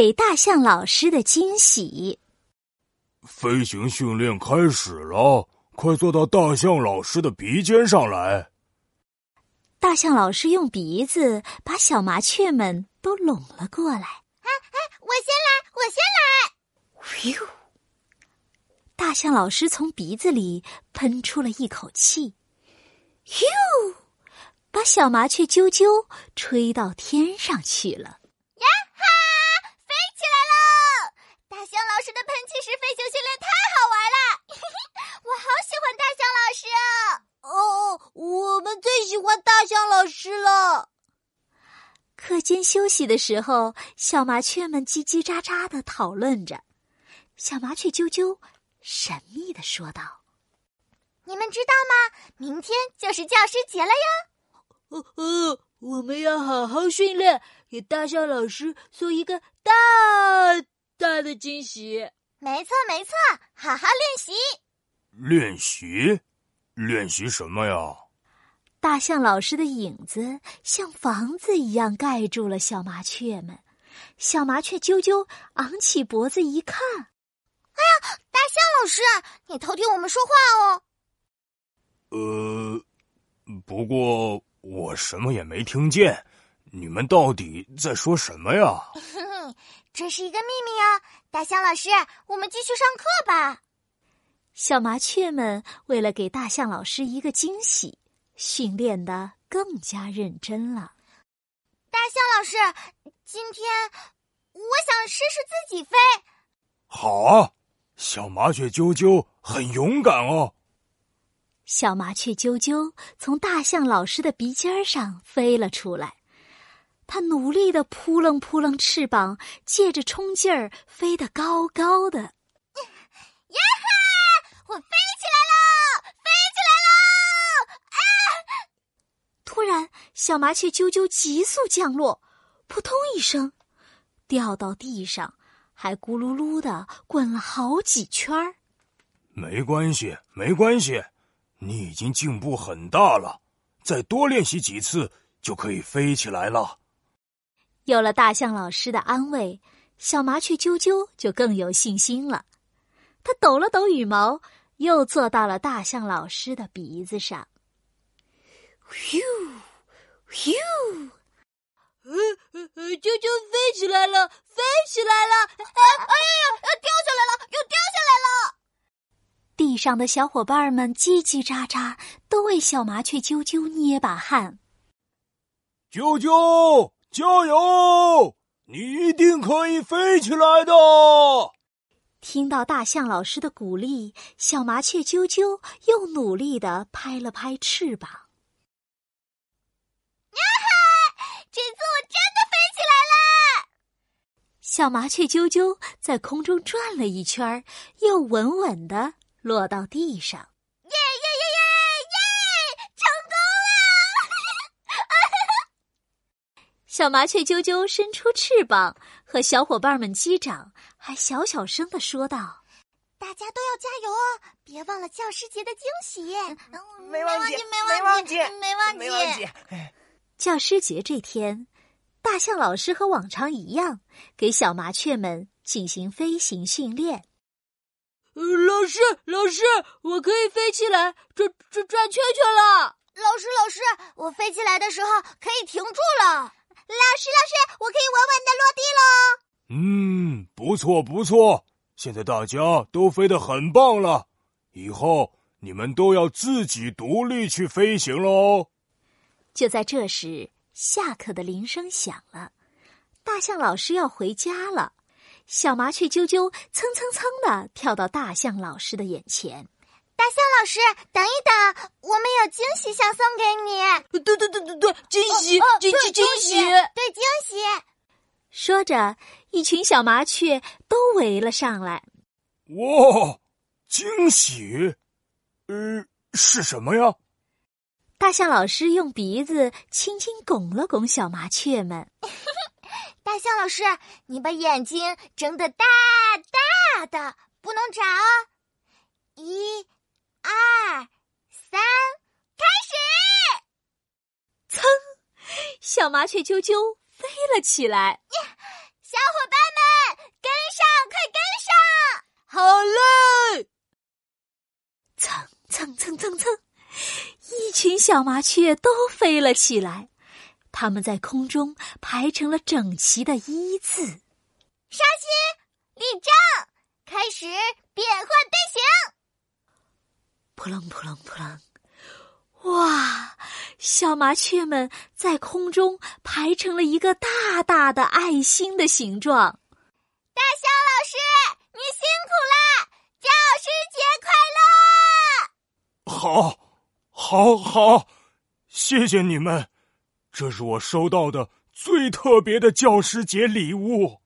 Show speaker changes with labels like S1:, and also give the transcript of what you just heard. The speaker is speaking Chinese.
S1: 给大象老师的惊喜。
S2: 飞行训练开始了，快坐到大象老师的鼻尖上来。
S1: 大象老师用鼻子把小麻雀们都拢了过来。哎
S3: 哎，我先来，我先
S1: 来。呼！大象老师从鼻子里喷出了一口气，咻，把小麻雀啾啾吹到天上去了。
S3: 老师的喷气式飞行训练太好玩了，我好喜欢大象老师啊！
S4: 哦，我们最喜欢大象老师了。
S1: 课间休息的时候，小麻雀们叽叽喳喳的讨论着。小麻雀啾啾。神秘的说道：“
S3: 你们知道吗？明天就是教师节了呀！
S4: 哦哦，我们要好好训练，给大象老师送一个大大的惊喜。
S3: 没错，没错，好好练习。
S2: 练习？练习什么呀？
S1: 大象老师的影子像房子一样盖住了小麻雀们。小麻雀啾啾昂起脖子一看，
S3: 哎呀！大象老师，你偷听我们说话哦。
S2: 呃，不过我什么也没听见，你们到底在说什么呀？
S3: 这是一个秘密哦，大象老师，我们继续上课吧。
S1: 小麻雀们为了给大象老师一个惊喜，训练的更加认真了。
S3: 大象老师，今天我想试试自己飞。
S2: 好啊。小麻雀啾啾很勇敢哦。
S1: 小麻雀啾啾从大象老师的鼻尖上飞了出来，它努力的扑棱扑棱翅膀，借着冲劲儿飞得高高的。呀
S3: 哈！我飞起来了，飞起来了！啊！
S1: 突然，小麻雀啾啾急速降落，扑通一声，掉到地上。还咕噜噜的滚了好几圈儿。
S2: 没关系，没关系，你已经进步很大了，再多练习几次就可以飞起来了。
S1: 有了大象老师的安慰，小麻雀啾啾就更有信心了。它抖了抖羽毛，又坐到了大象老师的鼻子上。咻，咻。
S4: 呃呃呃，啾啾飞起来了，飞起来了！哎
S3: 哎呀呀，掉下来了，又掉下来了！
S1: 地上的小伙伴们叽叽喳喳，都为小麻雀啾啾捏把汗。
S2: 啾啾，加油！你一定可以飞起来的！
S1: 听到大象老师的鼓励，小麻雀啾啾又努力的拍了拍翅膀。
S3: 这次我真的飞起来了！
S1: 小麻雀啾啾在空中转了一圈，又稳稳的落到地上。小麻雀啾啾伸出翅膀，和小伙伴们击掌，还小小声的说道：“
S3: 大家都要加油哦，别忘了教师节的惊喜。”
S5: 没忘记，
S3: 没忘记，没忘记，
S5: 没忘记。
S1: 教师节这天，大象老师和往常一样，给小麻雀们进行飞行训练。
S4: 老师，老师，我可以飞起来，转转转圈圈了。
S3: 老师，老师，我飞起来的时候可以停住了。老师，老师，我可以稳稳的落地喽。
S2: 嗯，不错不错，现在大家都飞得很棒了。以后你们都要自己独立去飞行喽。
S1: 就在这时，下课的铃声响了，大象老师要回家了。小麻雀啾啾蹭蹭蹭的跳到大象老师的眼前。
S3: 大象老师，等一等，我们有惊喜想送给你。
S4: 对对对对对，惊喜，惊喜，惊喜，
S3: 对惊喜。
S1: 说着，一群小麻雀都围了上来。
S2: 哇，惊喜！呃，是什么呀？
S1: 大象老师用鼻子轻轻拱了拱小麻雀们。
S3: 大象老师，你把眼睛睁得大大的，不能眨哦。一、二三开
S1: 始！噌小麻雀啾啾飞了起来。
S3: 小伙伴们跟上快跟上
S4: 好了
S1: 蹭蹭蹭蹭蹭一群小麻雀都飞了起来。它们在空中排成了整齐的一字
S3: 刷新立正开始变换队形
S1: 扑棱扑棱扑棱！哇，小麻雀们在空中排成了一个大大的爱心的形状。
S3: 大象老师，你辛苦啦，教师节
S2: 快乐！好，好，好，谢谢你们，这是我收到的最特别的教师节礼物。